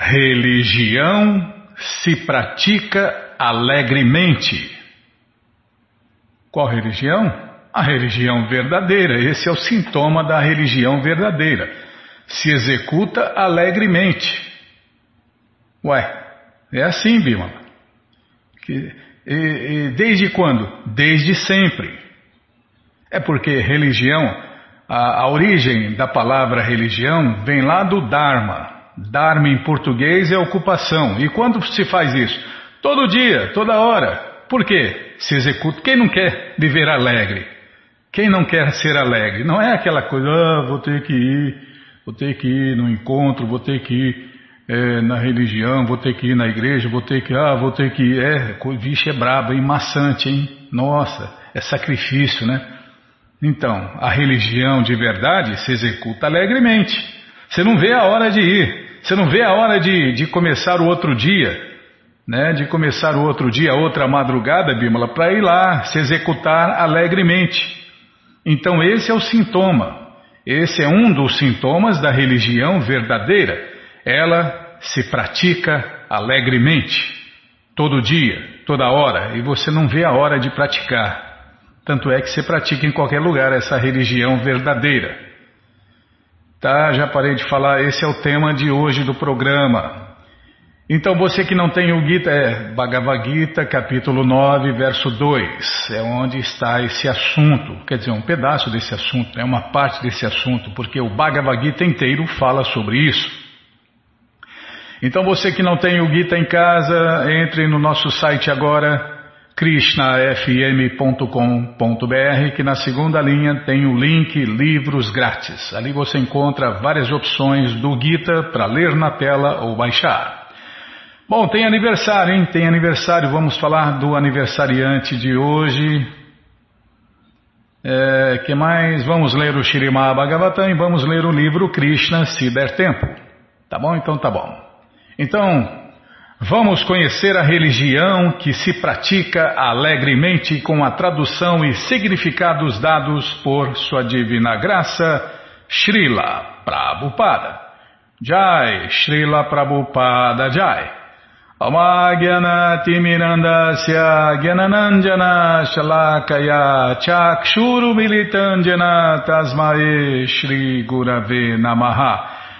Religião se pratica alegremente. Qual religião? A religião verdadeira. Esse é o sintoma da religião verdadeira. Se executa alegremente. Ué, é assim, Bima. Que, e, e desde quando? Desde sempre. É porque religião, a, a origem da palavra religião vem lá do Dharma. Dharma em português é ocupação. E quando se faz isso? Todo dia, toda hora. Por quê? Se executa. Quem não quer viver alegre? Quem não quer ser alegre? Não é aquela coisa, ah, vou ter que ir, vou ter que ir no encontro, vou ter que ir é, na religião, vou ter que ir na igreja, vou ter que, ah, vou ter que ir. É, vixe, é brabo, hein? Maçante, hein? Nossa, é sacrifício, né? Então, a religião de verdade se executa alegremente. Você não vê a hora de ir. Você não vê a hora de, de começar o outro dia, né? De começar o outro dia, outra madrugada, Bímola, para ir lá se executar alegremente. Então esse é o sintoma. Esse é um dos sintomas da religião verdadeira. Ela se pratica alegremente, todo dia, toda hora, e você não vê a hora de praticar. Tanto é que você pratica em qualquer lugar essa religião verdadeira. Tá, já parei de falar, esse é o tema de hoje do programa. Então você que não tem o Gita, é Bhagavad Gita, capítulo 9, verso 2, é onde está esse assunto, quer dizer, um pedaço desse assunto, é uma parte desse assunto, porque o Bhagavad Gita inteiro fala sobre isso. Então você que não tem o Gita em casa, entre no nosso site agora, krishnafm.com.br, que na segunda linha tem o link Livros Grátis. Ali você encontra várias opções do Gita para ler na tela ou baixar. Bom, tem aniversário, hein? Tem aniversário. Vamos falar do aniversariante de hoje. É, que mais? Vamos ler o Shirimá Bhagavatam e vamos ler o livro Krishna, se der tempo. Tá bom? Então tá bom. Então, Vamos conhecer a religião que se pratica alegremente com a tradução e significados dados por Sua Divina Graça, Srila Prabhupada. Jai, Srila Prabhupada Jai. Shalakaya Chakshuru Militandjana Tasmae Shri Gurave Namaha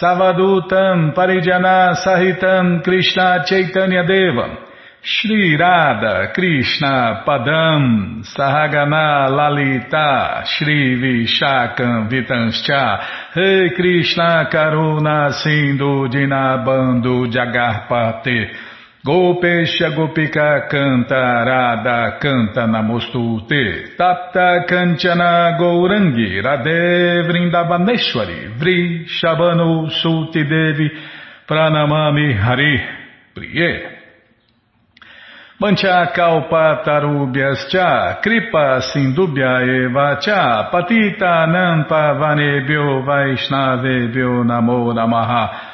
Savadutam Parijana Sahitam Krishna Chaitanya Deva Shri Radha Krishna Padam Sahagana Lalita Shri Vishakam Vitanscha. Rei Krishna Karuna Sindhu Dinabando Jagarpate Gopesha Gopika Canta Radha Canta Namostute Tapta Kanchana Gourangi Radhe Vrindavaneshwari Vri Shabano Suti Devi Pranamami Hari Priye. Mancha Kalpa Tarubhyascha Kripa Sindubhya Eva Cha Patita Nampa Vanebhyo Vaishnavebhyo Namo Namaha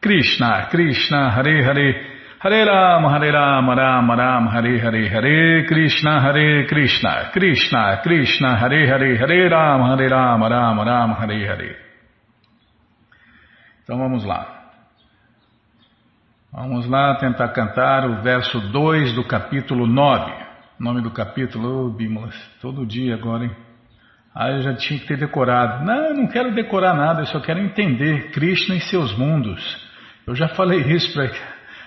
Krishna, Krishna, Hare Hare, Hare Ram, Hare Ram, Ram Ram, Hare Hare, Hare Krishna, Hare Krishna, Krishna, Krishna, Hare Hare, Hare Ram, Hare Ram, Ram Ram, Hare Hare. Então vamos lá. Vamos lá tentar cantar o verso 2 do capítulo 9. Nome do capítulo, oh, Bímolas, todo dia agora, hein? Ah, eu já tinha que ter decorado. Não, eu não quero decorar nada, eu só quero entender Krishna e seus mundos. Eu já falei isso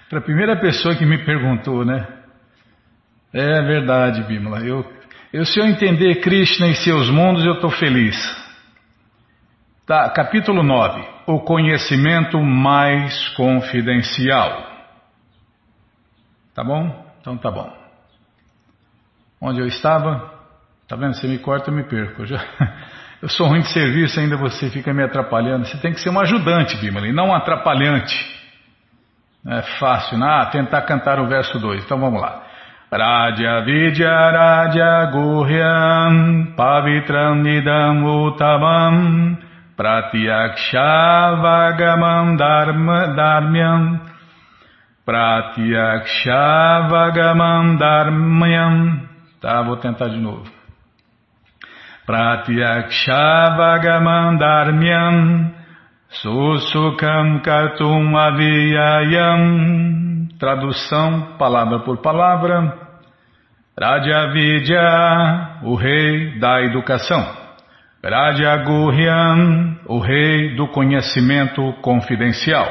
Para a primeira pessoa que me perguntou, né? É verdade, Bimala. Eu, eu, se eu entender Krishna e seus mundos, eu estou feliz. Tá, capítulo 9. O conhecimento mais confidencial. Tá bom? Então tá bom. Onde eu estava? Tá vendo? Você me corta, eu me perco. Eu, já... eu sou ruim de serviço, ainda você fica me atrapalhando. Você tem que ser um ajudante, Bimala, e não um atrapalhante. É fácil, né? Ah, tentar cantar o verso 2. Então vamos lá. Raja Vidya Raja Guhyam Pavitram Nidam Uttamam Pratyaksha Dharma Dharmyam Pratyaksha Dharmyam Tá, vou tentar de novo. Pratyaksha Dharmyam Susukam Kartum Aviyayam. Tradução, palavra por palavra. Rajavidya, o rei da educação. Rajaguhyam, o rei do conhecimento confidencial.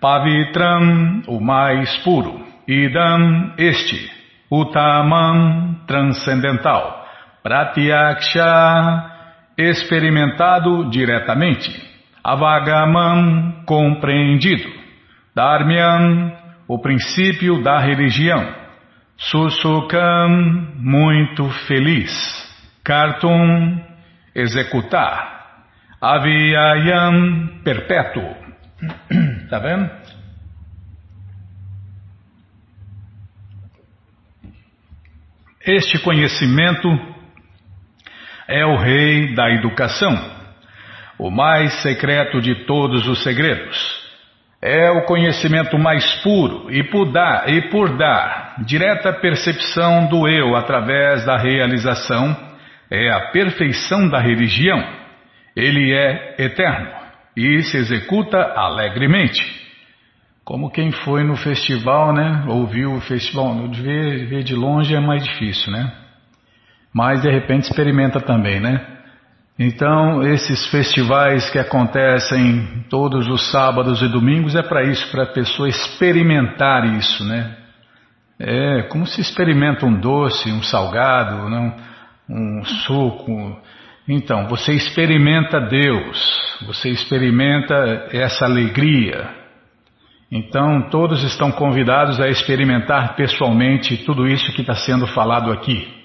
Pavitram, o mais puro. Idam, este. Utamam, transcendental. Pratyaksha, experimentado diretamente. Avagamam, compreendido. Dharmyam, o princípio da religião. Susukam, muito feliz. Kartum, executar. Avyayam, perpétuo. Está vendo? Este conhecimento é o rei da educação o mais secreto de todos os segredos. É o conhecimento mais puro e por dar, e por dar direta percepção do eu através da realização, é a perfeição da religião. Ele é eterno e se executa alegremente. Como quem foi no festival, né? Ouviu o festival, ver, ver de longe é mais difícil, né? Mas de repente experimenta também, né? Então, esses festivais que acontecem todos os sábados e domingos é para isso, para a pessoa experimentar isso, né? É como se experimenta um doce, um salgado, não? um suco. Então, você experimenta Deus, você experimenta essa alegria. Então, todos estão convidados a experimentar pessoalmente tudo isso que está sendo falado aqui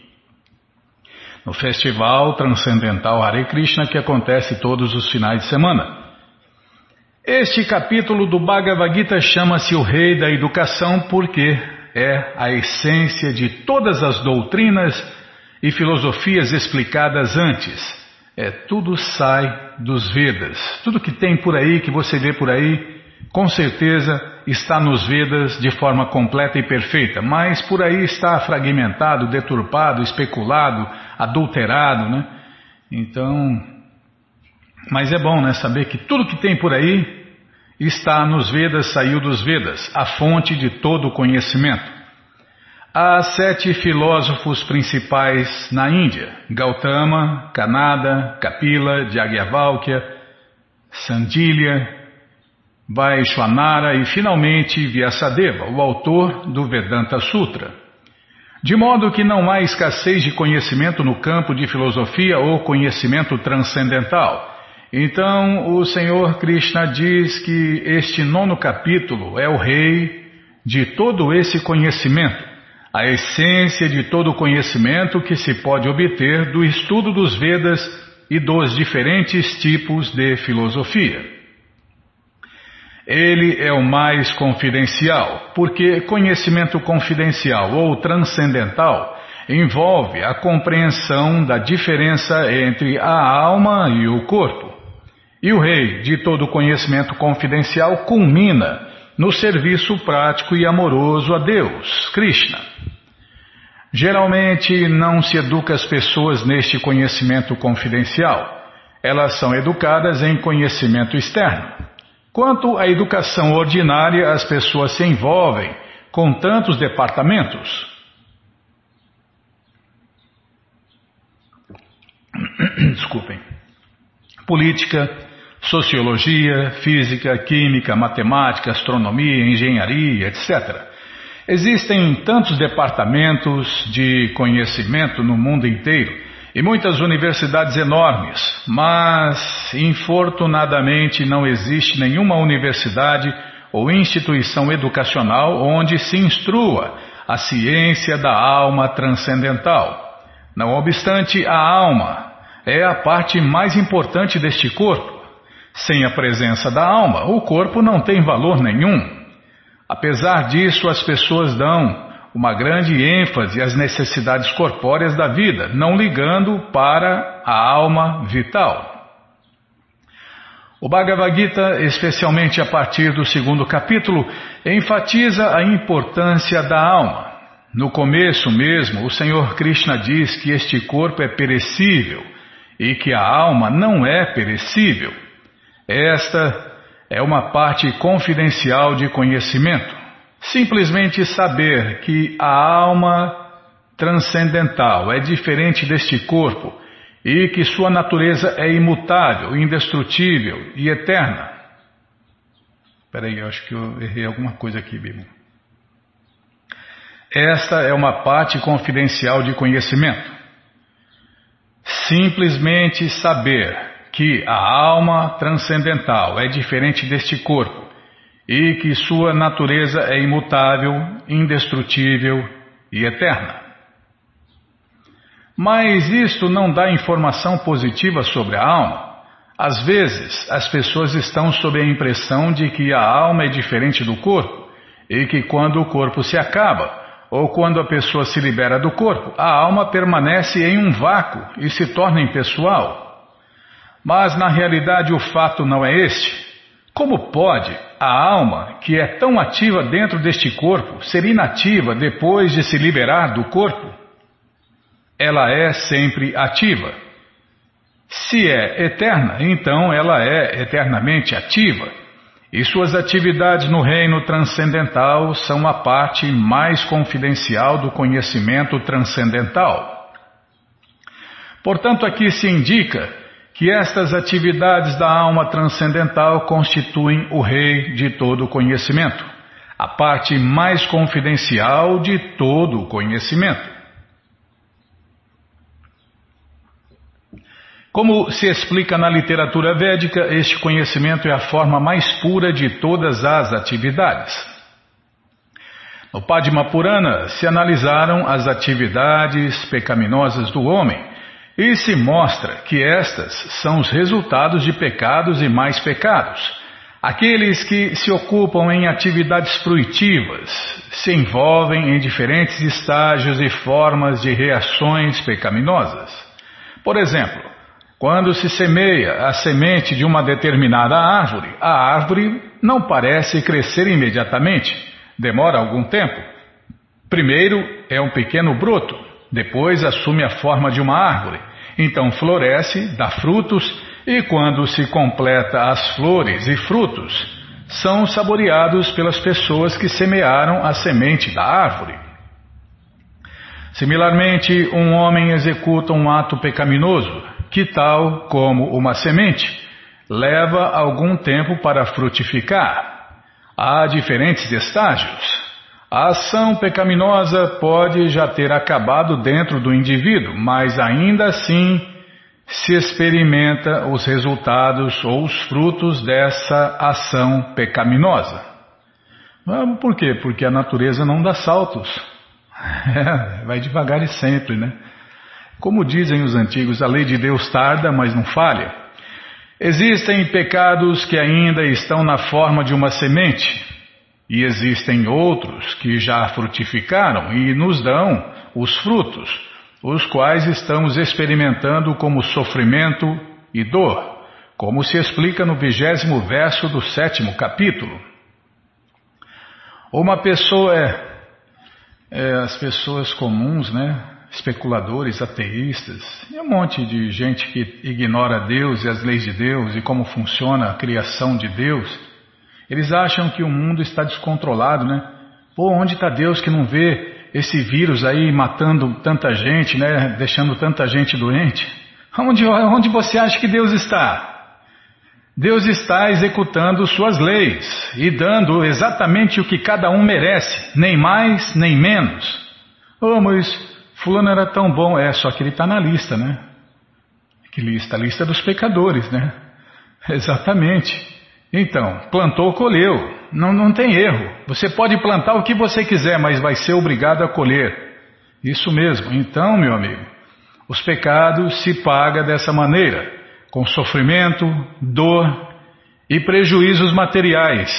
no Festival Transcendental Hare Krishna que acontece todos os finais de semana. Este capítulo do Bhagavad Gita chama-se o Rei da Educação porque é a essência de todas as doutrinas e filosofias explicadas antes. É, tudo sai dos Vedas. Tudo que tem por aí, que você vê por aí, com certeza está nos Vedas de forma completa e perfeita, mas por aí está fragmentado, deturpado, especulado, adulterado, né? Então, mas é bom, né, saber que tudo que tem por aí está nos Vedas, saiu dos Vedas, a fonte de todo o conhecimento. Há sete filósofos principais na Índia: Gautama, Kanada, Kapila, Jagyavalkya, Sandilya, Vaishwanara e finalmente Vyasadeva, o autor do Vedanta Sutra. De modo que não há escassez de conhecimento no campo de filosofia ou conhecimento transcendental. Então, o Senhor Krishna diz que este nono capítulo é o rei de todo esse conhecimento, a essência de todo o conhecimento que se pode obter do estudo dos Vedas e dos diferentes tipos de filosofia. Ele é o mais confidencial, porque conhecimento confidencial ou transcendental envolve a compreensão da diferença entre a alma e o corpo. E o rei de todo conhecimento confidencial culmina no serviço prático e amoroso a Deus, Krishna. Geralmente não se educa as pessoas neste conhecimento confidencial. Elas são educadas em conhecimento externo. Quanto à educação ordinária, as pessoas se envolvem com tantos departamentos. Desculpem. Política, sociologia, física, química, matemática, astronomia, engenharia, etc. Existem tantos departamentos de conhecimento no mundo inteiro e muitas universidades enormes, mas infortunadamente não existe nenhuma universidade ou instituição educacional onde se instrua a ciência da alma transcendental. Não obstante, a alma é a parte mais importante deste corpo. Sem a presença da alma, o corpo não tem valor nenhum. Apesar disso, as pessoas dão uma grande ênfase às necessidades corpóreas da vida, não ligando para a alma vital. O Bhagavad Gita, especialmente a partir do segundo capítulo, enfatiza a importância da alma. No começo mesmo, o Senhor Krishna diz que este corpo é perecível e que a alma não é perecível. Esta é uma parte confidencial de conhecimento. Simplesmente saber que a alma transcendental é diferente deste corpo e que sua natureza é imutável, indestrutível e eterna. Espera aí, eu acho que eu errei alguma coisa aqui, Bíblia. Esta é uma parte confidencial de conhecimento. Simplesmente saber que a alma transcendental é diferente deste corpo e que sua natureza é imutável, indestrutível e eterna. Mas isto não dá informação positiva sobre a alma. Às vezes, as pessoas estão sob a impressão de que a alma é diferente do corpo e que quando o corpo se acaba, ou quando a pessoa se libera do corpo, a alma permanece em um vácuo e se torna impessoal. Mas na realidade o fato não é este. Como pode a alma, que é tão ativa dentro deste corpo, ser inativa depois de se liberar do corpo? ela é sempre ativa. Se é eterna, então ela é eternamente ativa. E suas atividades no reino transcendental são a parte mais confidencial do conhecimento transcendental. Portanto, aqui se indica que estas atividades da alma transcendental constituem o rei de todo o conhecimento, a parte mais confidencial de todo o conhecimento. Como se explica na literatura védica, este conhecimento é a forma mais pura de todas as atividades. No Padma Purana se analisaram as atividades pecaminosas do homem e se mostra que estas são os resultados de pecados e mais pecados. Aqueles que se ocupam em atividades fruitivas se envolvem em diferentes estágios e formas de reações pecaminosas. Por exemplo, quando se semeia a semente de uma determinada árvore, a árvore não parece crescer imediatamente, demora algum tempo. Primeiro é um pequeno broto, depois assume a forma de uma árvore, então floresce, dá frutos e, quando se completa as flores e frutos, são saboreados pelas pessoas que semearam a semente da árvore. Similarmente, um homem executa um ato pecaminoso que, tal como uma semente, leva algum tempo para frutificar. Há diferentes estágios. A ação pecaminosa pode já ter acabado dentro do indivíduo, mas ainda assim se experimenta os resultados ou os frutos dessa ação pecaminosa. Por quê? Porque a natureza não dá saltos. É, vai devagar e sempre, né? Como dizem os antigos, a lei de Deus tarda, mas não falha. Existem pecados que ainda estão na forma de uma semente, e existem outros que já frutificaram e nos dão os frutos, os quais estamos experimentando como sofrimento e dor, como se explica no vigésimo verso do sétimo capítulo. Uma pessoa é, é as pessoas comuns, né? especuladores, ateístas e um monte de gente que ignora Deus e as leis de Deus e como funciona a criação de Deus, eles acham que o mundo está descontrolado, né? Pô, onde está Deus que não vê esse vírus aí matando tanta gente, né? Deixando tanta gente doente? Onde, onde você acha que Deus está? Deus está executando suas leis e dando exatamente o que cada um merece, nem mais nem menos. Oh, mas Fulano era tão bom, é, só que ele está na lista, né? Que lista? A lista dos pecadores, né? Exatamente. Então, plantou, colheu. Não, não tem erro. Você pode plantar o que você quiser, mas vai ser obrigado a colher. Isso mesmo. Então, meu amigo, os pecados se pagam dessa maneira, com sofrimento, dor e prejuízos materiais.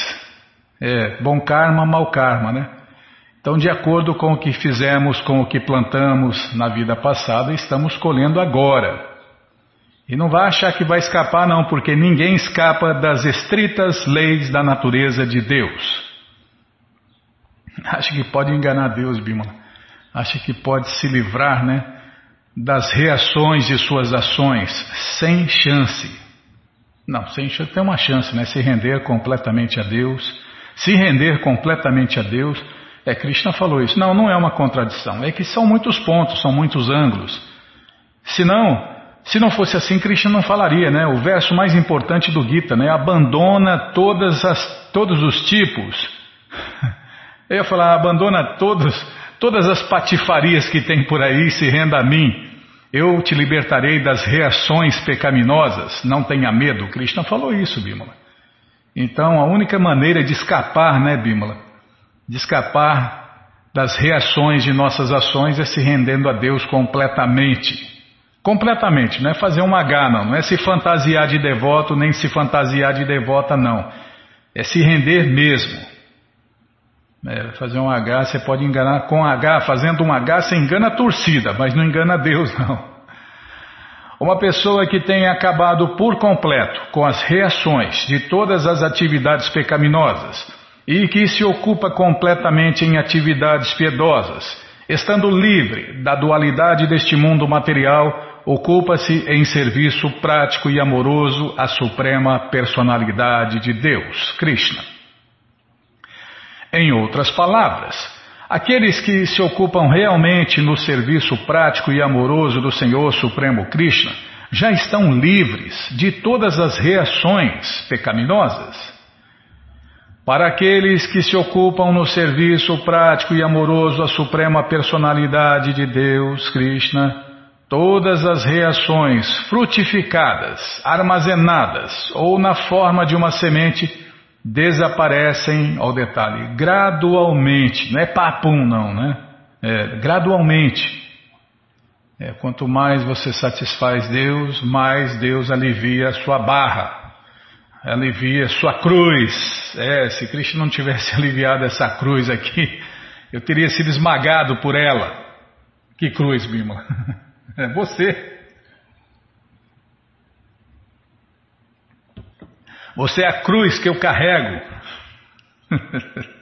É, bom karma, mau karma, né? Então, de acordo com o que fizemos, com o que plantamos na vida passada, estamos colhendo agora. E não vai achar que vai escapar, não, porque ninguém escapa das estritas leis da natureza de Deus. Acha que pode enganar Deus, Bima. Acha que pode se livrar, né? Das reações de suas ações, sem chance. Não, sem chance tem uma chance, né? Se render completamente a Deus. Se render completamente a Deus é, Krishna falou isso. Não, não é uma contradição. É que são muitos pontos, são muitos ângulos. Se não, se não fosse assim, Krishna não falaria, né? O verso mais importante do Gita, né? Abandona todas as, todos os tipos. Eu ia falar, abandona todos, todas as patifarias que tem por aí se renda a mim. Eu te libertarei das reações pecaminosas. Não tenha medo. Krishna falou isso, Bimala. Então, a única maneira de escapar, né, Bimala? de escapar das reações de nossas ações é se rendendo a Deus completamente. Completamente, não é fazer uma H, não. Não é se fantasiar de devoto, nem se fantasiar de devota, não. É se render mesmo. É, fazer um H, você pode enganar com H. Fazendo um H, você engana a torcida, mas não engana Deus, não. Uma pessoa que tenha acabado por completo com as reações de todas as atividades pecaminosas, e que se ocupa completamente em atividades piedosas, estando livre da dualidade deste mundo material, ocupa-se em serviço prático e amoroso à suprema personalidade de Deus, Krishna. Em outras palavras, aqueles que se ocupam realmente no serviço prático e amoroso do Senhor Supremo Krishna já estão livres de todas as reações pecaminosas. Para aqueles que se ocupam no serviço prático e amoroso à Suprema Personalidade de Deus, Krishna, todas as reações frutificadas, armazenadas ou na forma de uma semente desaparecem, ao detalhe, gradualmente, não é papum não, né? É, gradualmente. É, quanto mais você satisfaz Deus, mais Deus alivia a sua barra alivia sua cruz. É, se Cristo não tivesse aliviado essa cruz aqui, eu teria sido esmagado por ela. Que cruz, Bima? É você. Você é a cruz que eu carrego.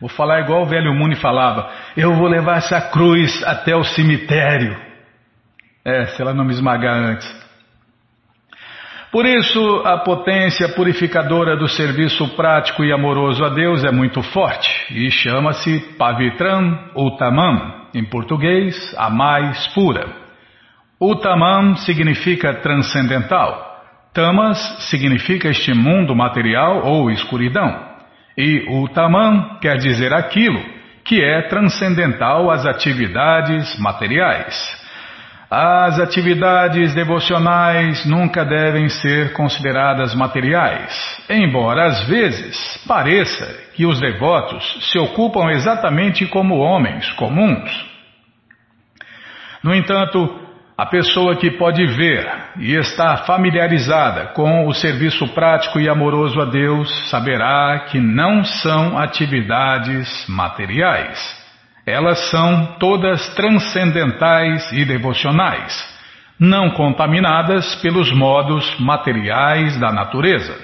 Vou falar igual o velho Muni falava. Eu vou levar essa cruz até o cemitério. É, se ela não me esmagar antes. Por isso, a potência purificadora do serviço prático e amoroso a Deus é muito forte e chama-se Pavitram Uttamam, em português, a mais pura. Uttamam significa transcendental, Tamas significa este mundo material ou escuridão, e Uttamam quer dizer aquilo que é transcendental às atividades materiais. As atividades devocionais nunca devem ser consideradas materiais, embora às vezes pareça que os devotos se ocupam exatamente como homens comuns. No entanto, a pessoa que pode ver e está familiarizada com o serviço prático e amoroso a Deus saberá que não são atividades materiais. Elas são todas transcendentais e devocionais, não contaminadas pelos modos materiais da natureza.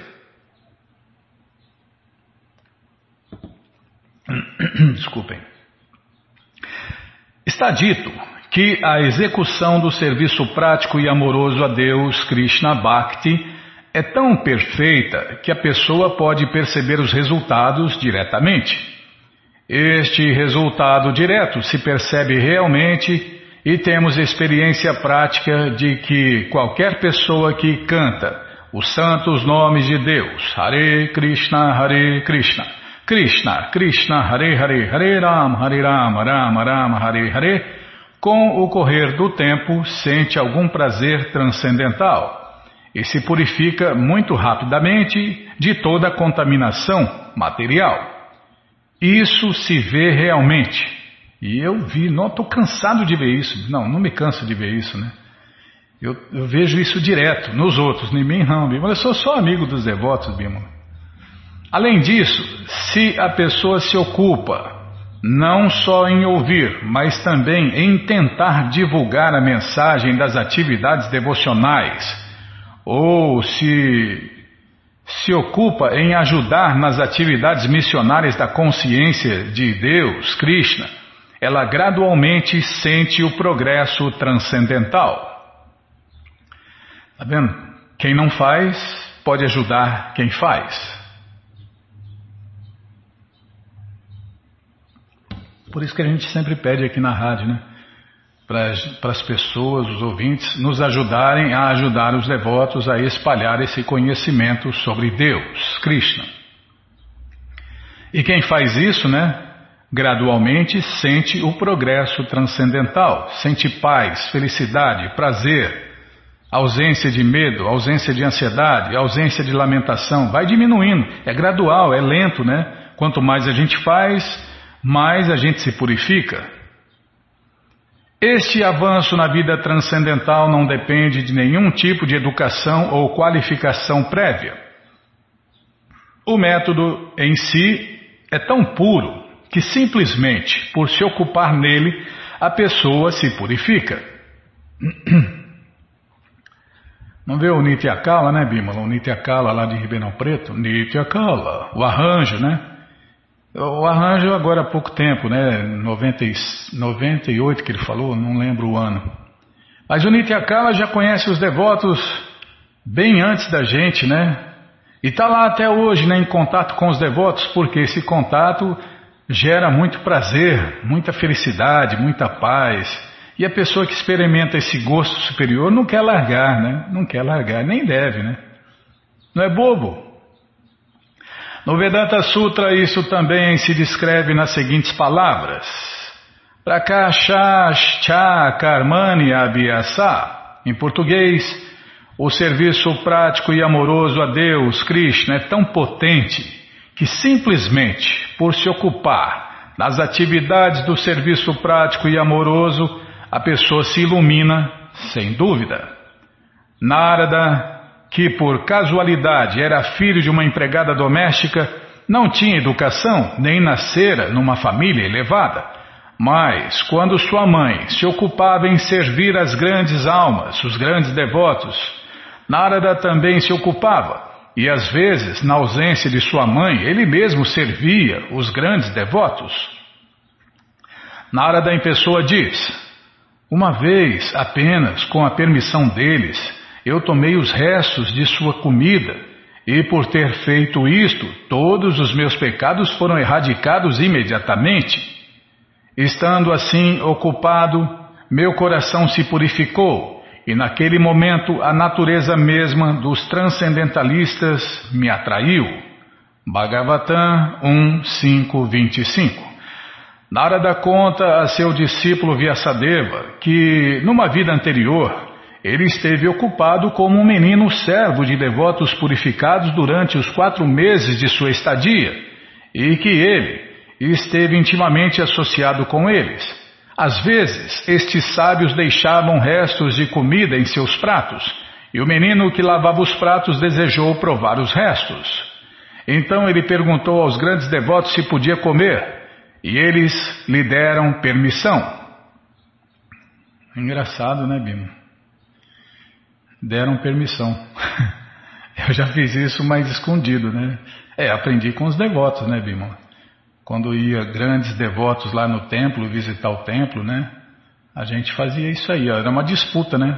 Desculpem. Está dito que a execução do serviço prático e amoroso a Deus, Krishna Bhakti, é tão perfeita que a pessoa pode perceber os resultados diretamente. Este resultado direto se percebe realmente e temos experiência prática de que qualquer pessoa que canta os santos nomes de Deus, Hare Krishna, Hare Krishna, Krishna, Krishna, Hare Hare, Hare Ram, Hare Ram, Rama Rama, Hare Hare, com o correr do tempo sente algum prazer transcendental e se purifica muito rapidamente de toda a contaminação material. Isso se vê realmente. E eu vi, não estou cansado de ver isso. Não, não me canso de ver isso, né? Eu, eu vejo isso direto nos outros, em mim não, Bímola. Eu sou só amigo dos devotos, Bímola. Além disso, se a pessoa se ocupa não só em ouvir, mas também em tentar divulgar a mensagem das atividades devocionais, ou se se ocupa em ajudar nas atividades missionárias da consciência de Deus, Krishna, ela gradualmente sente o progresso transcendental. Está vendo? Quem não faz pode ajudar quem faz. Por isso que a gente sempre pede aqui na rádio, né? Para as pessoas, os ouvintes, nos ajudarem a ajudar os devotos a espalhar esse conhecimento sobre Deus, Krishna. E quem faz isso, né? Gradualmente sente o progresso transcendental, sente paz, felicidade, prazer, ausência de medo, ausência de ansiedade, ausência de lamentação. Vai diminuindo, é gradual, é lento, né? Quanto mais a gente faz, mais a gente se purifica. Este avanço na vida transcendental não depende de nenhum tipo de educação ou qualificação prévia. O método em si é tão puro que simplesmente por se ocupar nele a pessoa se purifica. Não vê o Nityakala, né, Bimala? O Nityakala lá de Ribeirão Preto? Nityakala, o arranjo, né? O arranjo agora há pouco tempo, né? 90, 98 que ele falou, não lembro o ano. Mas o Nityakala já conhece os devotos bem antes da gente, né? E está lá até hoje, né, em contato com os devotos, porque esse contato gera muito prazer, muita felicidade, muita paz. E a pessoa que experimenta esse gosto superior não quer largar, né? Não quer largar, nem deve, né? Não é bobo. No Vedanta Sutra, isso também se descreve nas seguintes palavras: Prakashascha Karmani Abhyasa. Em português, o serviço prático e amoroso a Deus, Krishna, é tão potente que simplesmente por se ocupar nas atividades do serviço prático e amoroso, a pessoa se ilumina, sem dúvida. Narada que por casualidade era filho de uma empregada doméstica, não tinha educação nem nascera numa família elevada. Mas, quando sua mãe se ocupava em servir as grandes almas, os grandes devotos, Narada também se ocupava, e às vezes, na ausência de sua mãe, ele mesmo servia os grandes devotos. Narada em pessoa diz: Uma vez apenas, com a permissão deles, eu tomei os restos de sua comida, e por ter feito isto, todos os meus pecados foram erradicados imediatamente. Estando assim ocupado, meu coração se purificou, e naquele momento a natureza mesma dos transcendentalistas me atraiu. Bhagavatam 1.5.25 Narada conta a seu discípulo Vyasadeva que, numa vida anterior, ele esteve ocupado como um menino servo de devotos purificados durante os quatro meses de sua estadia, e que ele esteve intimamente associado com eles. Às vezes, estes sábios deixavam restos de comida em seus pratos, e o menino que lavava os pratos desejou provar os restos. Então ele perguntou aos grandes devotos se podia comer, e eles lhe deram permissão. Engraçado, né, Bima? Deram permissão. Eu já fiz isso, mas escondido, né? É, aprendi com os devotos, né, Bima? Quando ia grandes devotos lá no templo, visitar o templo, né? A gente fazia isso aí, era uma disputa, né?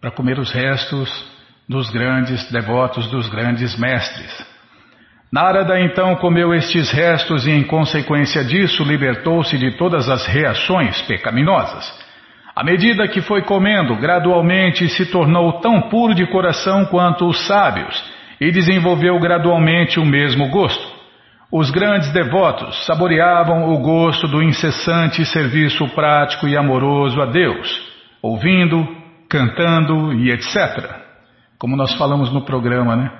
Para comer os restos dos grandes devotos, dos grandes mestres. Narada então comeu estes restos e, em consequência disso, libertou-se de todas as reações pecaminosas. À medida que foi comendo, gradualmente se tornou tão puro de coração quanto os sábios e desenvolveu gradualmente o mesmo gosto. Os grandes devotos saboreavam o gosto do incessante serviço prático e amoroso a Deus, ouvindo, cantando e etc. Como nós falamos no programa, né?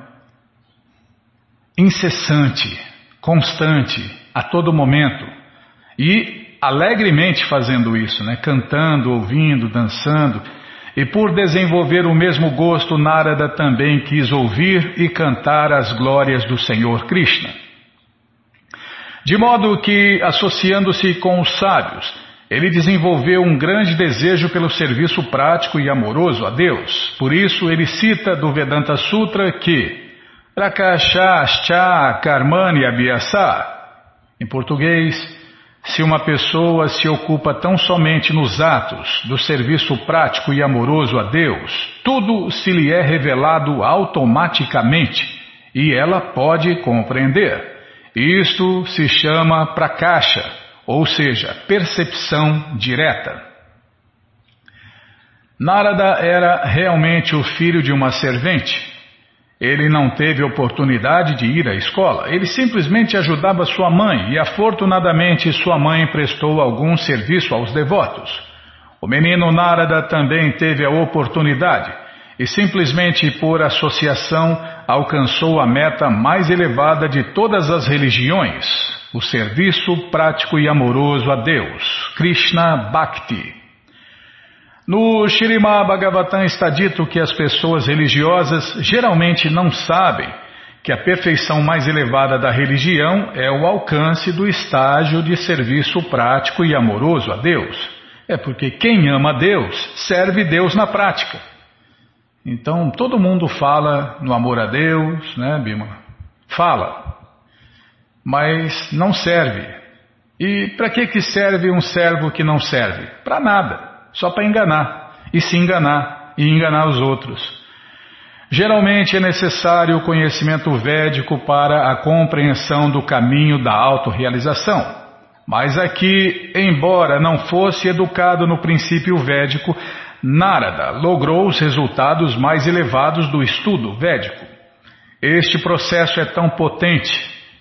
Incessante, constante, a todo momento. E alegremente fazendo isso, né? Cantando, ouvindo, dançando. E por desenvolver o mesmo gosto, Narada também quis ouvir e cantar as glórias do Senhor Krishna. De modo que, associando-se com os sábios, ele desenvolveu um grande desejo pelo serviço prático e amoroso a Deus. Por isso, ele cita do Vedanta Sutra que Prakashascha Karmani Abhyasa. Em português, se uma pessoa se ocupa tão somente nos atos do serviço prático e amoroso a Deus, tudo se lhe é revelado automaticamente e ela pode compreender. Isto se chama prakasha, ou seja, percepção direta. Narada era realmente o filho de uma servente. Ele não teve oportunidade de ir à escola, ele simplesmente ajudava sua mãe e afortunadamente sua mãe prestou algum serviço aos devotos. O menino Narada também teve a oportunidade e simplesmente por associação alcançou a meta mais elevada de todas as religiões, o serviço prático e amoroso a Deus, Krishna Bhakti. No Shrimad Bhagavatam está dito que as pessoas religiosas geralmente não sabem que a perfeição mais elevada da religião é o alcance do estágio de serviço prático e amoroso a Deus. É porque quem ama Deus serve Deus na prática. Então todo mundo fala no amor a Deus, né, Bima? Fala, mas não serve. E para que, que serve um servo que não serve? Para nada, só para enganar, e se enganar, e enganar os outros. Geralmente é necessário o conhecimento védico para a compreensão do caminho da autorrealização. Mas aqui, embora não fosse educado no princípio védico, Narada logrou os resultados mais elevados do estudo védico. Este processo é tão potente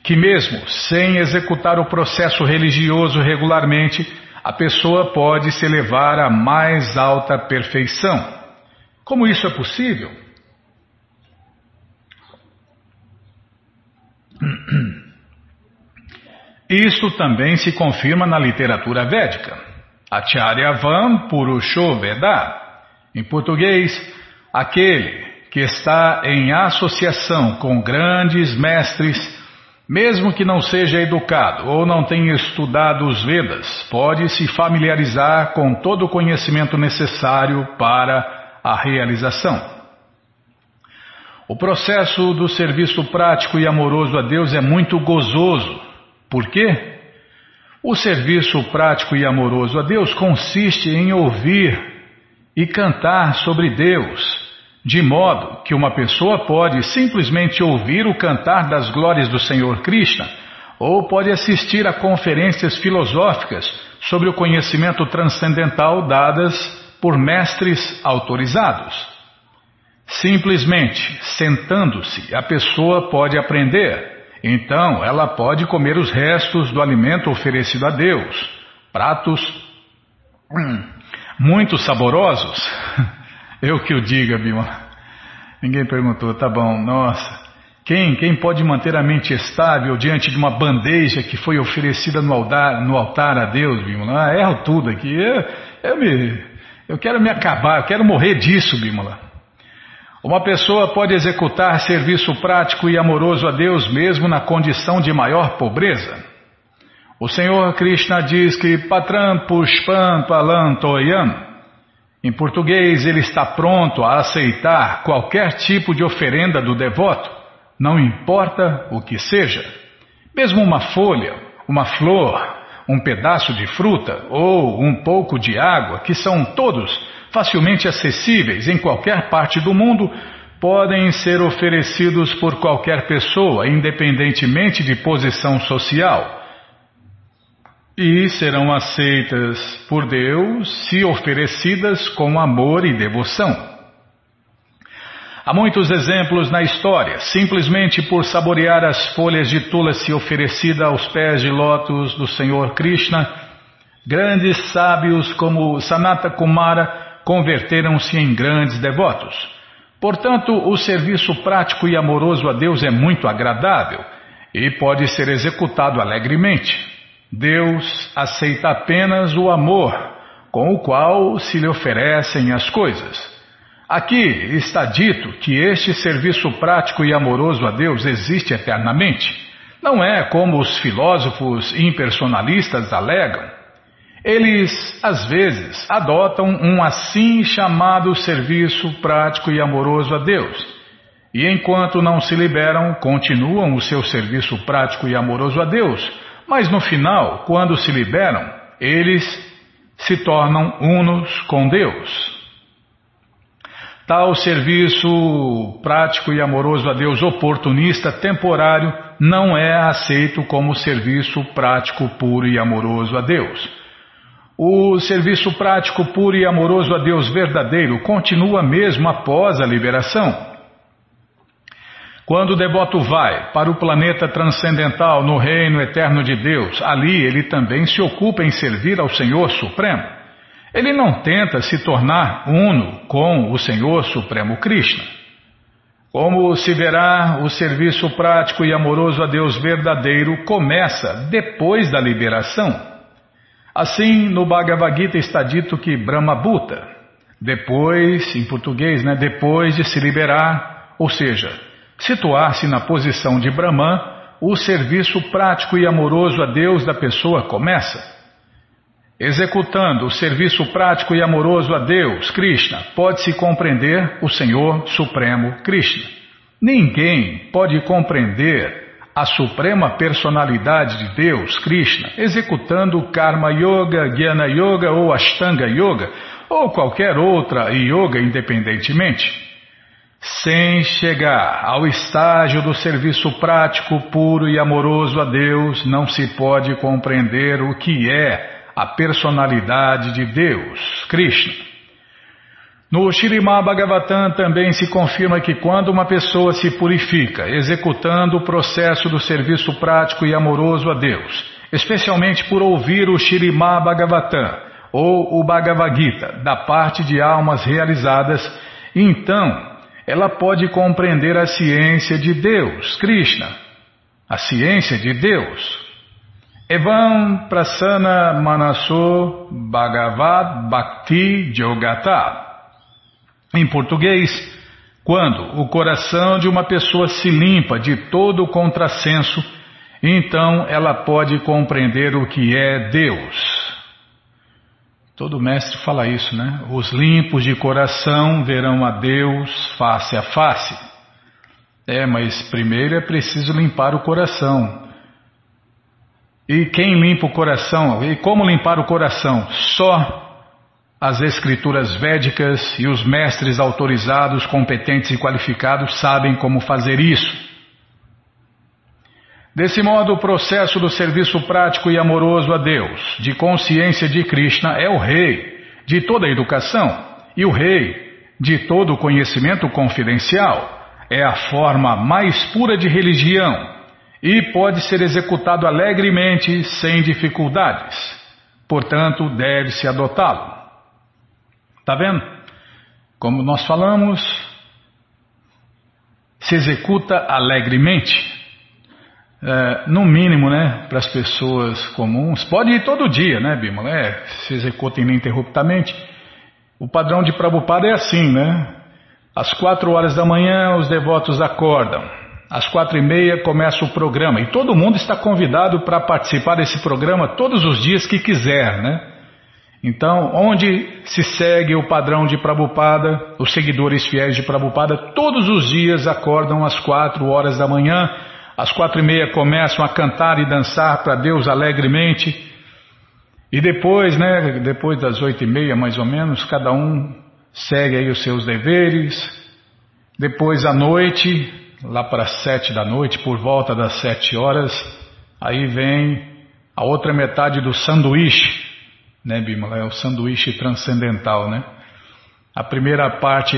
que, mesmo sem executar o processo religioso regularmente, a pessoa pode se elevar à mais alta perfeição. Como isso é possível? Isso também se confirma na literatura védica. Acharyavam Purusho Veda. Em português, aquele que está em associação com grandes mestres, mesmo que não seja educado ou não tenha estudado os Vedas, pode se familiarizar com todo o conhecimento necessário para a realização. O processo do serviço prático e amoroso a Deus é muito gozoso. Por quê? O serviço prático e amoroso a Deus consiste em ouvir e cantar sobre Deus, de modo que uma pessoa pode simplesmente ouvir o cantar das glórias do Senhor Krishna, ou pode assistir a conferências filosóficas sobre o conhecimento transcendental dadas por mestres autorizados. Simplesmente sentando-se, a pessoa pode aprender então ela pode comer os restos do alimento oferecido a Deus, pratos hum, muito saborosos. Eu que o diga, Bima. Ninguém perguntou, tá bom, nossa. Quem, quem pode manter a mente estável diante de uma bandeja que foi oferecida no altar, no altar a Deus, Bimala? Ah, erro tudo aqui. Eu, eu, me, eu quero me acabar, eu quero morrer disso, Bimala. Uma pessoa pode executar serviço prático e amoroso a Deus mesmo na condição de maior pobreza. O Senhor Krishna diz que Patram Pushpam Palantoyam. Em português, ele está pronto a aceitar qualquer tipo de oferenda do devoto, não importa o que seja. Mesmo uma folha, uma flor, um pedaço de fruta ou um pouco de água, que são todos facilmente acessíveis em qualquer parte do mundo, podem ser oferecidos por qualquer pessoa, independentemente de posição social. E serão aceitas por Deus se oferecidas com amor e devoção. Há muitos exemplos na história. Simplesmente por saborear as folhas de tulasi oferecida aos pés de lótus do Senhor Krishna, grandes sábios como Sanata Kumara converteram-se em grandes devotos. Portanto, o serviço prático e amoroso a Deus é muito agradável e pode ser executado alegremente. Deus aceita apenas o amor com o qual se lhe oferecem as coisas. Aqui está dito que este serviço prático e amoroso a Deus existe eternamente. Não é como os filósofos impersonalistas alegam. Eles, às vezes, adotam um assim chamado serviço prático e amoroso a Deus. E enquanto não se liberam, continuam o seu serviço prático e amoroso a Deus. Mas no final, quando se liberam, eles se tornam unos com Deus. Tal serviço prático e amoroso a Deus oportunista temporário não é aceito como serviço prático puro e amoroso a Deus. O serviço prático puro e amoroso a Deus verdadeiro continua mesmo após a liberação. Quando o devoto vai para o planeta transcendental no reino eterno de Deus, ali ele também se ocupa em servir ao Senhor Supremo. Ele não tenta se tornar uno com o Senhor Supremo Krishna. Como se verá, o serviço prático e amoroso a Deus verdadeiro começa depois da liberação. Assim, no Bhagavad Gita está dito que Brahma Bhuta, depois, em português, né, depois de se liberar, ou seja, situar-se na posição de Brahman, o serviço prático e amoroso a Deus da pessoa começa. Executando o serviço prático e amoroso a Deus, Krishna, pode-se compreender o Senhor Supremo Krishna. Ninguém pode compreender a suprema personalidade de Deus, Krishna, executando Karma Yoga, Jnana Yoga ou Ashtanga Yoga, ou qualquer outra yoga independentemente, sem chegar ao estágio do serviço prático, puro e amoroso a Deus, não se pode compreender o que é a personalidade de Deus, Krishna. No Shirimá Bhagavatam também se confirma que quando uma pessoa se purifica, executando o processo do serviço prático e amoroso a Deus, especialmente por ouvir o Shirimá Bhagavatam ou o Bhagavad Gita, da parte de almas realizadas, então ela pode compreender a ciência de Deus, Krishna, a ciência de Deus, Evam Prasana Manaso Bhagavad Bhakti Yogata. Em português, quando o coração de uma pessoa se limpa de todo o contrassenso, então ela pode compreender o que é Deus. Todo mestre fala isso, né? Os limpos de coração verão a Deus face a face. É, mas primeiro é preciso limpar o coração. E quem limpa o coração? E como limpar o coração? Só as escrituras védicas e os mestres autorizados, competentes e qualificados sabem como fazer isso. Desse modo, o processo do serviço prático e amoroso a Deus, de consciência de Krishna, é o rei de toda a educação e o rei de todo o conhecimento confidencial. É a forma mais pura de religião e pode ser executado alegremente, sem dificuldades. Portanto, deve-se adotá-lo. Está vendo? Como nós falamos, se executa alegremente. É, no mínimo, né, para as pessoas comuns. Pode ir todo dia, né, Bima? É, se executa ininterruptamente. O padrão de Prabhupada é assim, né? Às quatro horas da manhã, os devotos acordam. Às quatro e meia começa o programa e todo mundo está convidado para participar desse programa todos os dias que quiser, né? Então, onde se segue o padrão de Prabupada, os seguidores fiéis de Prabupada, todos os dias acordam às quatro horas da manhã, às quatro e meia começam a cantar e dançar para Deus alegremente, e depois, né, depois das oito e meia mais ou menos, cada um segue aí os seus deveres, depois à noite lá para sete da noite, por volta das sete horas, aí vem a outra metade do sanduíche, né, Bimala? É o sanduíche transcendental, né? A primeira parte,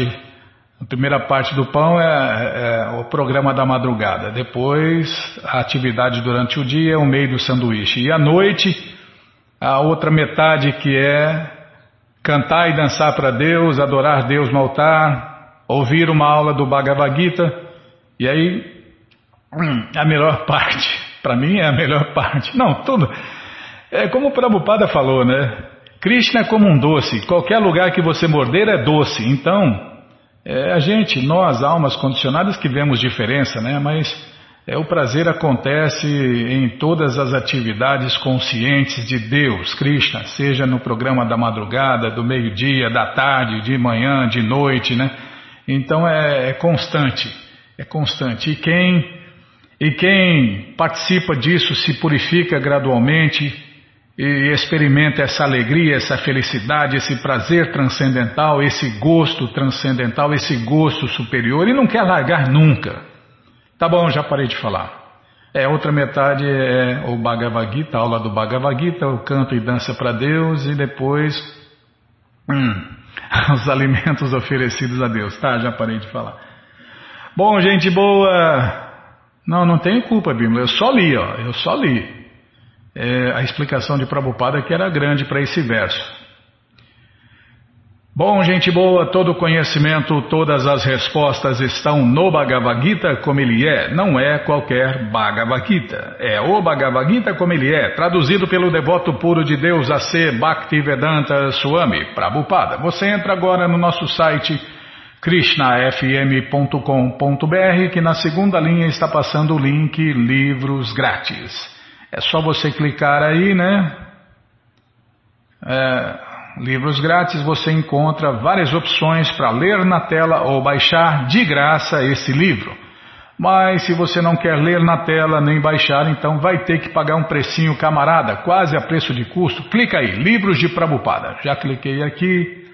a primeira parte do pão é, é, o programa da madrugada. Depois, a atividade durante o dia é o meio do sanduíche. E à noite, a outra metade que é cantar e dançar para Deus, adorar Deus no altar, ouvir uma aula do Bhagavad Gita. E aí, a melhor parte, para mim é a melhor parte. Não, tudo. É como o Prabhupada falou, né? Krishna é como um doce. Qualquer lugar que você morder é doce. Então, é a gente, nós, almas condicionadas, que vemos diferença, né? Mas é, o prazer acontece em todas as atividades conscientes de Deus, Krishna, seja no programa da madrugada, do meio-dia, da tarde, de manhã, de noite, né? Então é, é constante, é constante. E quem, e quem participa disso se purifica gradualmente e experimenta essa alegria, essa felicidade, esse prazer transcendental, esse gosto transcendental, esse gosto superior e não quer largar nunca. Tá bom, já parei de falar. É, outra metade é o Bhagavad Gita, a aula do Bhagavad Gita, o canto e dança para Deus e depois hum, os alimentos oferecidos a Deus. Tá, já parei de falar. Bom, gente boa. Não, não tenho culpa, Bíblia. Eu só li, ó. Eu só li é, a explicação de Prabhupada que era grande para esse verso. Bom, gente boa, todo conhecimento, todas as respostas estão no Bhagavad Gita como ele é, não é qualquer Bhagavad Gita. É o Bhagavad Gita como ele é, traduzido pelo devoto puro de Deus a ser Bhaktivedanta Swami Prabhupada. Você entra agora no nosso site krishnafm.com.br que na segunda linha está passando o link Livros Grátis. É só você clicar aí, né? É, livros grátis, você encontra várias opções para ler na tela ou baixar de graça esse livro. Mas se você não quer ler na tela nem baixar, então vai ter que pagar um precinho camarada, quase a preço de custo. Clica aí, Livros de Prabupada. Já cliquei aqui,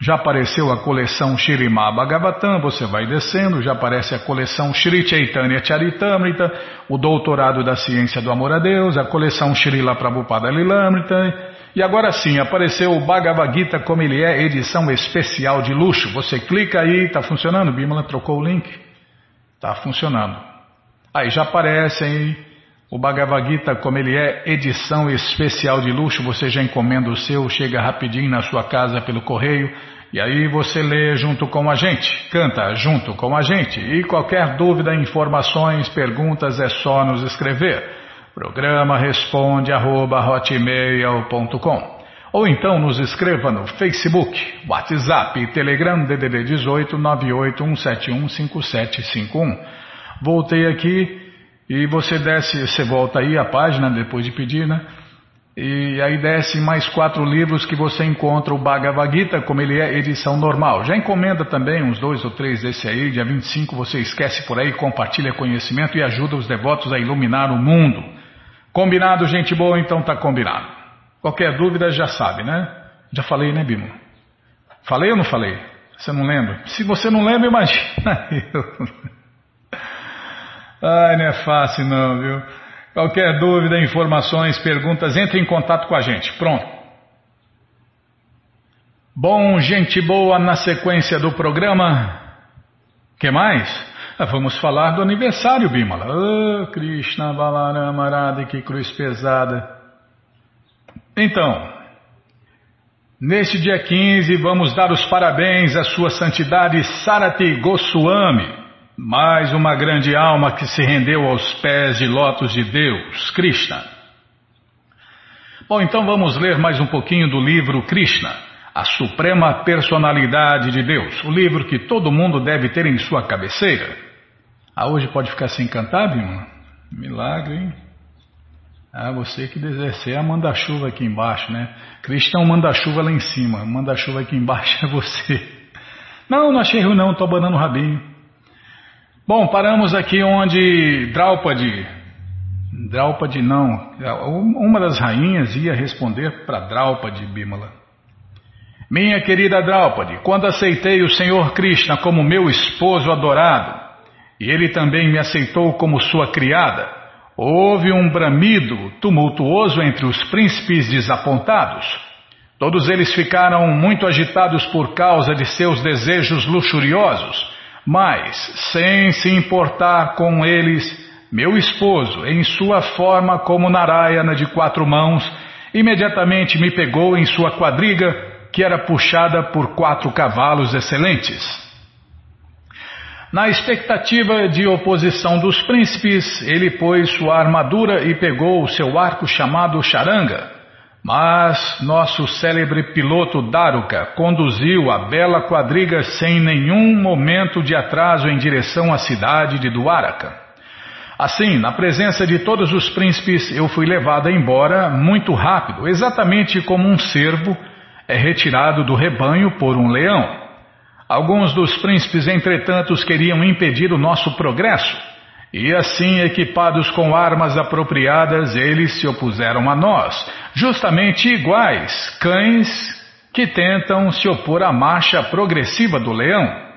já apareceu a coleção Shirimá Bhagavatam, você vai descendo, já aparece a coleção Shri Chaitanya Charitamrita, o Doutorado da Ciência do Amor a Deus, a coleção Srila Prabhupada Lilamrita, e agora sim, apareceu o Bhagavad Gita como ele é, edição especial de luxo. Você clica aí, está funcionando? Bimala trocou o link? Está funcionando. Aí já aparece aí o Bhagavad Gita como ele é, edição especial de luxo. Você já encomenda o seu, chega rapidinho na sua casa pelo correio. E aí você lê junto com a gente, canta junto com a gente. E qualquer dúvida, informações, perguntas é só nos escrever. Programa responde arroba, ou então nos escreva no Facebook, WhatsApp, Telegram DDD 18 981715751. Voltei aqui e você desce, você volta aí a página depois de pedir, né? E aí desce mais quatro livros que você encontra o Bhagavad Gita, como ele é edição normal. Já encomenda também uns dois ou três desse aí, dia 25 você esquece por aí, compartilha conhecimento e ajuda os devotos a iluminar o mundo. Combinado, gente boa? Então tá combinado. Qualquer dúvida já sabe, né? Já falei, né, Bimo? Falei ou não falei? Você não lembra? Se você não lembra, imagina eu. Ai, não é fácil não, viu? Qualquer dúvida, informações, perguntas, entre em contato com a gente. Pronto. Bom, gente boa, na sequência do programa. que mais? Ah, vamos falar do aniversário, Bimala. Oh, Krishna Balarama Arada, que cruz pesada. Então, neste dia 15, vamos dar os parabéns à sua santidade Sarati Goswami mais uma grande alma que se rendeu aos pés de lótus de Deus, Krishna. Bom, então vamos ler mais um pouquinho do livro Krishna, a Suprema Personalidade de Deus, o livro que todo mundo deve ter em sua cabeceira. Ah, hoje pode ficar sem cantar, Bima? Milagre, hein? Ah, você que deseja a manda-chuva aqui embaixo, né? Krishna é manda-chuva lá em cima, manda-chuva aqui embaixo é você. Não, não achei ruim não, estou abanando o rabinho. Bom, paramos aqui onde Draupadi, Draupadi não, uma das rainhas ia responder para Draupadi Bimala. Minha querida Draupadi, quando aceitei o Senhor Krishna como meu esposo adorado, e ele também me aceitou como sua criada, houve um bramido tumultuoso entre os príncipes desapontados. Todos eles ficaram muito agitados por causa de seus desejos luxuriosos, mas, sem se importar com eles, meu esposo, em sua forma como Narayana de quatro mãos, imediatamente me pegou em sua quadriga, que era puxada por quatro cavalos excelentes. Na expectativa de oposição dos príncipes, ele pôs sua armadura e pegou o seu arco chamado charanga. Mas nosso célebre piloto Daruka conduziu a bela quadriga sem nenhum momento de atraso em direção à cidade de Dwaraka. Assim, na presença de todos os príncipes, eu fui levado embora muito rápido, exatamente como um cervo é retirado do rebanho por um leão. Alguns dos príncipes, entretanto, queriam impedir o nosso progresso, e assim, equipados com armas apropriadas, eles se opuseram a nós, justamente iguais cães que tentam se opor à marcha progressiva do leão.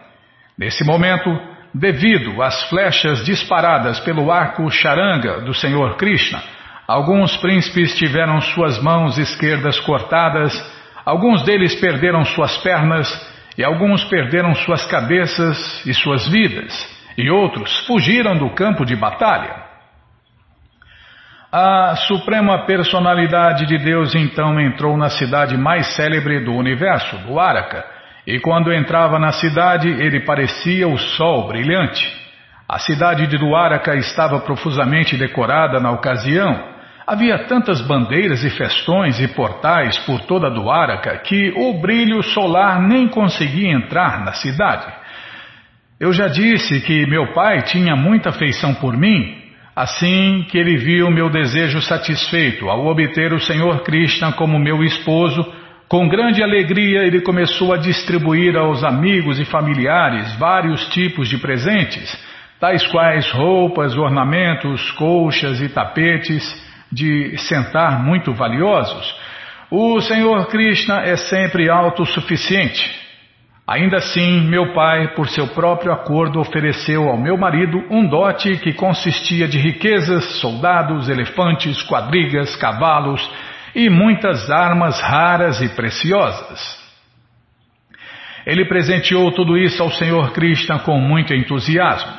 Nesse momento, devido às flechas disparadas pelo arco charanga do Senhor Krishna, alguns príncipes tiveram suas mãos esquerdas cortadas, alguns deles perderam suas pernas e alguns perderam suas cabeças e suas vidas, e outros fugiram do campo de batalha. A Suprema Personalidade de Deus então entrou na cidade mais célebre do universo, do Araka, e quando entrava na cidade ele parecia o sol brilhante. A cidade de Duaraka estava profusamente decorada na ocasião, Havia tantas bandeiras e festões e portais por toda a Duaraca que o brilho solar nem conseguia entrar na cidade. Eu já disse que meu pai tinha muita afeição por mim, assim que ele viu meu desejo satisfeito ao obter o Senhor Krishna como meu esposo, com grande alegria ele começou a distribuir aos amigos e familiares vários tipos de presentes, tais quais roupas, ornamentos, colchas e tapetes de sentar muito valiosos, o Senhor Krishna é sempre autossuficiente. Ainda assim, meu pai, por seu próprio acordo, ofereceu ao meu marido um dote que consistia de riquezas, soldados, elefantes, quadrigas, cavalos e muitas armas raras e preciosas. Ele presenteou tudo isso ao Senhor Krishna com muito entusiasmo.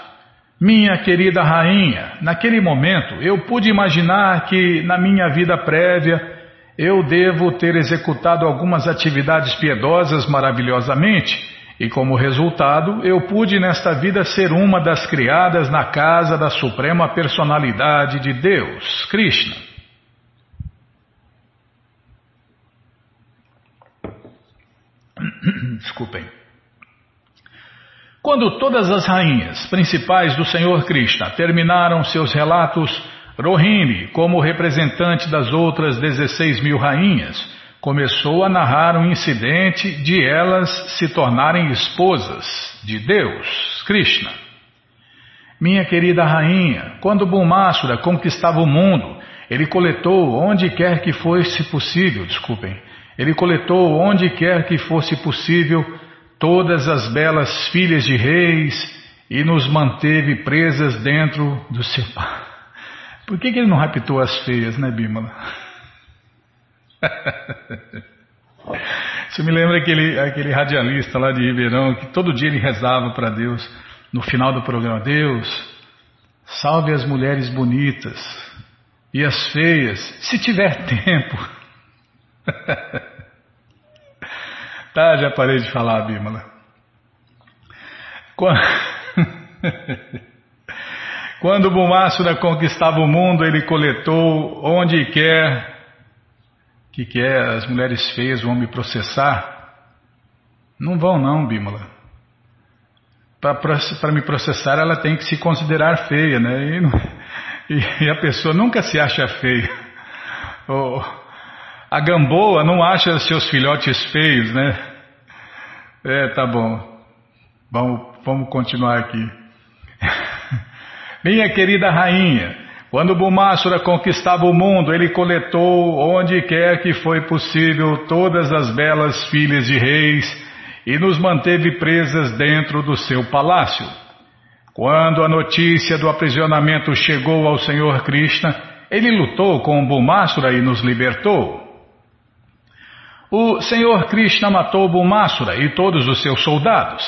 Minha querida rainha, naquele momento eu pude imaginar que na minha vida prévia eu devo ter executado algumas atividades piedosas maravilhosamente e como resultado eu pude nesta vida ser uma das criadas na casa da Suprema Personalidade de Deus, Krishna. Desculpem. Quando todas as rainhas principais do Senhor Krishna terminaram seus relatos, Rohini, como representante das outras 16 mil rainhas, começou a narrar um incidente de elas se tornarem esposas de Deus, Krishna. Minha querida rainha, quando Bulmasura conquistava o mundo, ele coletou onde quer que fosse possível, desculpem, ele coletou onde quer que fosse possível todas as belas filhas de reis e nos manteve presas dentro do seu. Por que, que ele não raptou as feias, né, Bímola? Isso me lembra aquele, aquele radialista lá de Ribeirão que todo dia ele rezava para Deus no final do programa: Deus, salve as mulheres bonitas e as feias, se tiver tempo. Tá, já parei de falar, Bímola. Quando, Quando Bumássura conquistava o mundo, ele coletou onde quer que quer as mulheres feias vão me processar. Não vão não, Bímola. Para me processar, ela tem que se considerar feia, né? E, e a pessoa nunca se acha feia. Oh, a gamboa não acha seus filhotes feios, né? É, tá bom. Vamos, vamos continuar aqui. Minha querida rainha, quando Bumasura conquistava o mundo, ele coletou onde quer que foi possível todas as belas filhas de reis e nos manteve presas dentro do seu palácio. Quando a notícia do aprisionamento chegou ao Senhor Krishna, ele lutou com Bumasura e nos libertou. O Senhor Krishna matou Bumasura e todos os seus soldados,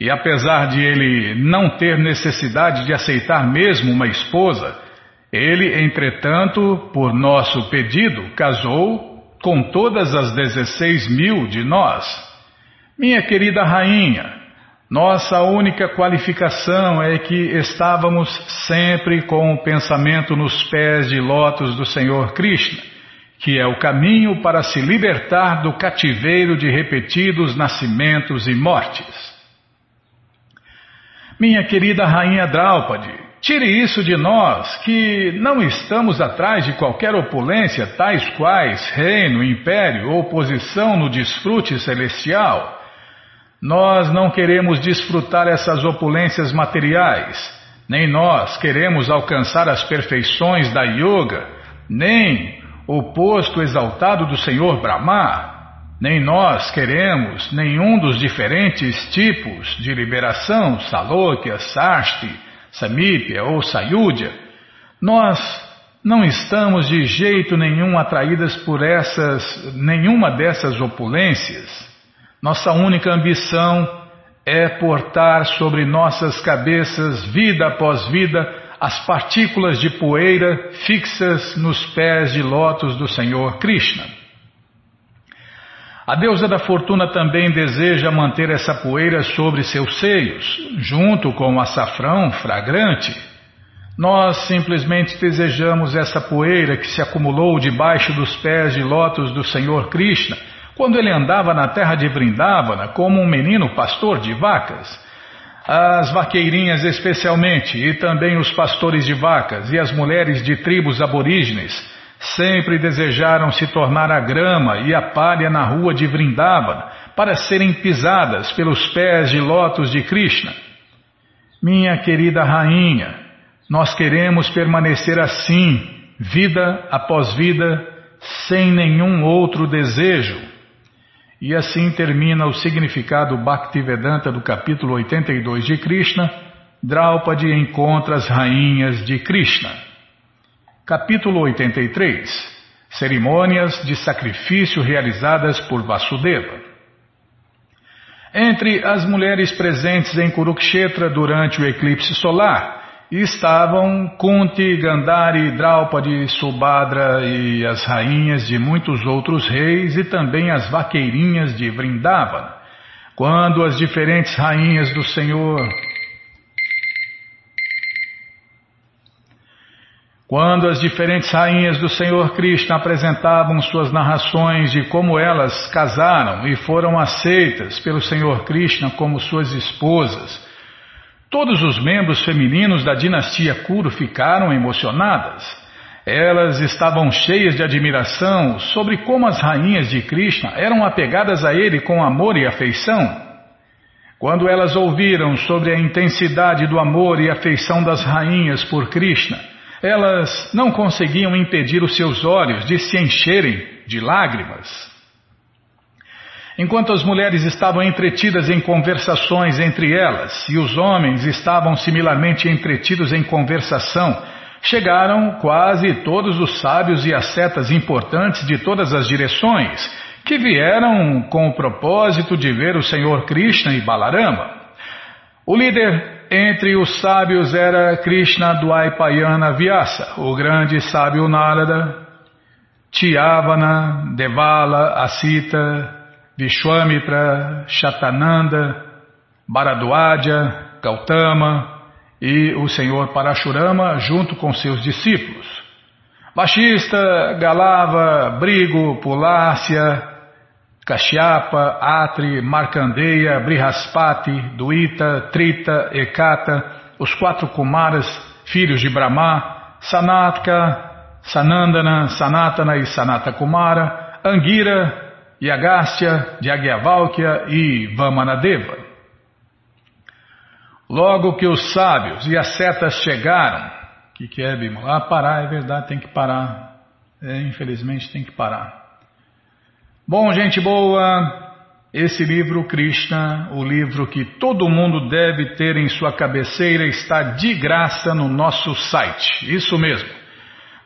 e apesar de ele não ter necessidade de aceitar mesmo uma esposa, ele, entretanto, por nosso pedido, casou com todas as 16 mil de nós. Minha querida rainha, nossa única qualificação é que estávamos sempre com o pensamento nos pés de lótus do Senhor Krishna, que é o caminho para se libertar do cativeiro de repetidos nascimentos e mortes. Minha querida Rainha Draupadi, tire isso de nós, que não estamos atrás de qualquer opulência, tais quais reino, império ou posição no desfrute celestial. Nós não queremos desfrutar essas opulências materiais, nem nós queremos alcançar as perfeições da yoga, nem o posto exaltado do Senhor Brahma, nem nós queremos nenhum dos diferentes tipos de liberação, Salokya, Sasti, Samípia ou Sayudya. Nós não estamos de jeito nenhum atraídas por essas, nenhuma dessas opulências. Nossa única ambição é portar sobre nossas cabeças, vida após vida, as partículas de poeira fixas nos pés de lótus do Senhor Krishna. A deusa da fortuna também deseja manter essa poeira sobre seus seios, junto com o açafrão fragrante. Nós simplesmente desejamos essa poeira que se acumulou debaixo dos pés de lótus do Senhor Krishna quando ele andava na terra de Vrindavana como um menino pastor de vacas. As vaqueirinhas, especialmente, e também os pastores de vacas e as mulheres de tribos aborígenes, sempre desejaram se tornar a grama e a palha na rua de Vrindavana para serem pisadas pelos pés de lótus de Krishna. Minha querida rainha, nós queremos permanecer assim, vida após vida, sem nenhum outro desejo. E assim termina o significado Bhaktivedanta do capítulo 82 de Krishna, Draupadi encontra as rainhas de Krishna. Capítulo 83 Cerimônias de sacrifício realizadas por Vasudeva. Entre as mulheres presentes em Kurukshetra durante o eclipse solar, estavam Kunti, Gandhari, Draupadi, Subhadra e as rainhas de muitos outros reis e também as vaqueirinhas de Vrindavana. Quando as diferentes rainhas do Senhor Quando as diferentes rainhas do Senhor Krishna apresentavam suas narrações de como elas casaram e foram aceitas pelo Senhor Krishna como suas esposas, Todos os membros femininos da dinastia Kuru ficaram emocionadas. Elas estavam cheias de admiração sobre como as rainhas de Krishna eram apegadas a ele com amor e afeição. Quando elas ouviram sobre a intensidade do amor e afeição das rainhas por Krishna, elas não conseguiam impedir os seus olhos de se encherem de lágrimas. Enquanto as mulheres estavam entretidas em conversações entre elas e os homens estavam similarmente entretidos em conversação, chegaram quase todos os sábios e ascetas importantes de todas as direções, que vieram com o propósito de ver o Senhor Krishna e Balarama. O líder entre os sábios era Krishna Dwaipayana Vyasa, o grande sábio Narada, Tiavana, Devala, Asita, Vishwamitra, Shatananda, Bharadwaja, Gautama e o senhor Parashurama junto com seus discípulos. Vashista, Galava, Brigo, Pulácia, Kashyapa, Atri, Markandeya, Brihaspati, Duita, Trita, Ekata, os quatro Kumaras, filhos de Brahma, Sanatka, Sanandana, Sanatana e Sanata Kumara, Angira, Yagastya, Jagyavalkya e Vamanadeva. Logo que os sábios e as setas chegaram, o que, que é, Bimala? Ah, parar, é verdade, tem que parar. É, infelizmente tem que parar. Bom, gente boa, Esse livro, Krishna, o livro que todo mundo deve ter em sua cabeceira, está de graça no nosso site. Isso mesmo.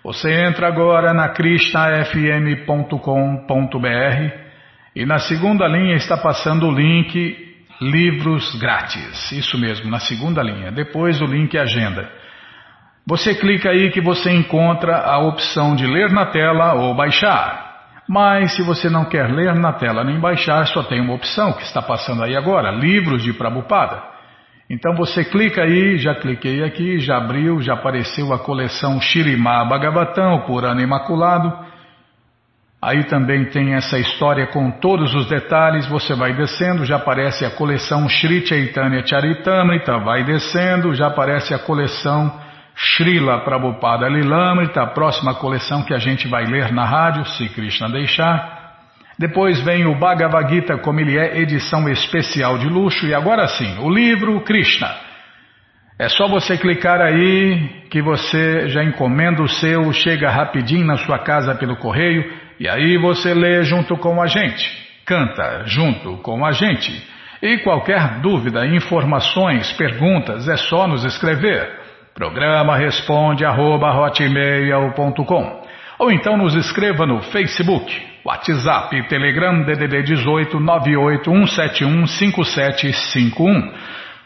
Você entra agora na krishnafm.com.br e na segunda linha está passando o link Livros Grátis. Isso mesmo, na segunda linha. Depois o link Agenda. Você clica aí que você encontra a opção de ler na tela ou baixar. Mas se você não quer ler na tela nem baixar, só tem uma opção que está passando aí agora, livros de Prabupada. Então você clica aí, já cliquei aqui, já abriu, já apareceu a coleção Shirimá Bhagavatam, por ano imaculado. Aí também tem essa história com todos os detalhes, você vai descendo, já aparece a coleção Sri Chaitanya Charitamrita, vai descendo, já aparece a coleção Srila Prabhupada Lilamrita, a próxima coleção que a gente vai ler na rádio, se Krishna deixar. Depois vem o Bhagavad Gita, como ele é, edição especial de luxo. E agora sim, o livro Krishna. É só você clicar aí que você já encomenda o seu, chega rapidinho na sua casa pelo correio e aí você lê junto com a gente, canta junto com a gente. E qualquer dúvida, informações, perguntas, é só nos escrever. Programa responde arroba hotmail.com ou então nos escreva no Facebook, WhatsApp, Telegram DDD 18 981715751.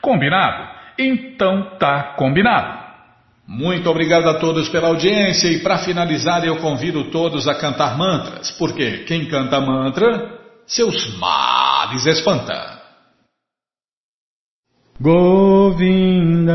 Combinado? Então tá combinado. Muito obrigado a todos pela audiência e para finalizar eu convido todos a cantar mantras, porque quem canta mantra, seus males espanta. Govinda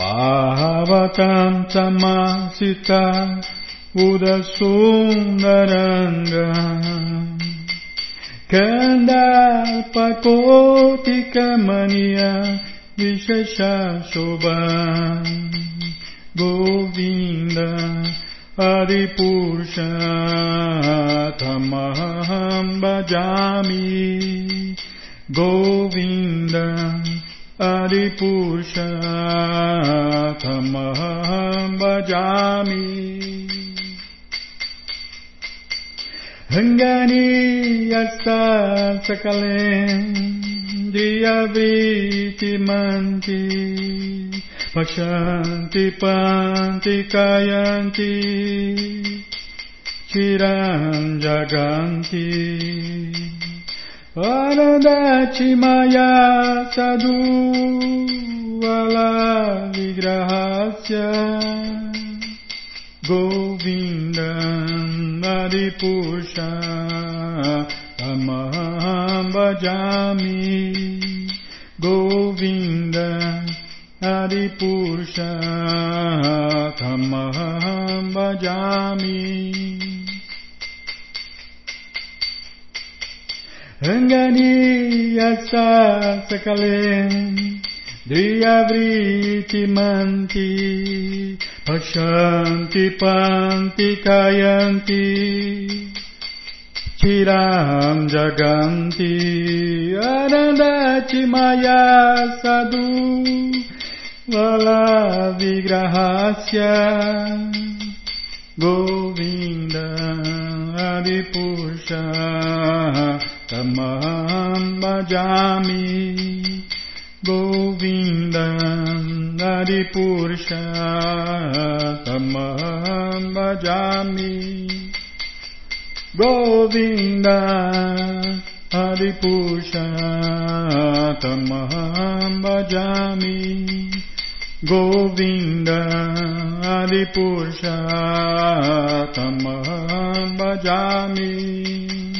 Bhavatam Samasita Udasundaranga Kandalpakotika Mania Vishesha Shobha Govinda Adipurusha Tamaham Bhajami Govinda Adipushatamaham bhajami Hangani yasta sakalen Anandati Maya Sadhu Ala Vigrahasya Govindam Adipusha Tamaham Bhajami Govindam Adipusha Tamaham Bhajami Ranganiyasa sakalen Driyavriti manti Pakshanti panti kayanti Chiram jaganti Anandati maya sadhu Vala vigrahasya Govinda Tamam bhajami Govindam Adipurusha Tamam bhajami Govinda Adipurusha Tamam bhajami Govinda Adipurusha Tamam bhajami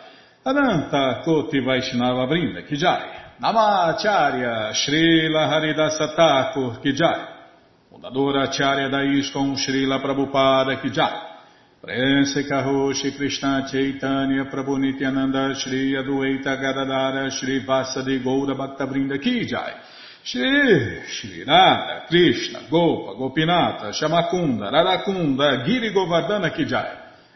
Ananta Koti Vaishnava Vrinda Kijai, Namacharya Srila Haridasa Thakur Kijai, Fundadora Acharya da Srila Prabhupada Kijai, Prense Karoshi Krishna Chaitanya Prabhu Nityananda Shri Adueita Gadadara Shri Vasadi Goura Bhakta Vrinda Kijai, Shri Shri Radha Krishna Gopa Gopinata Shamakunda Radakunda Giri Govardhana Kijai,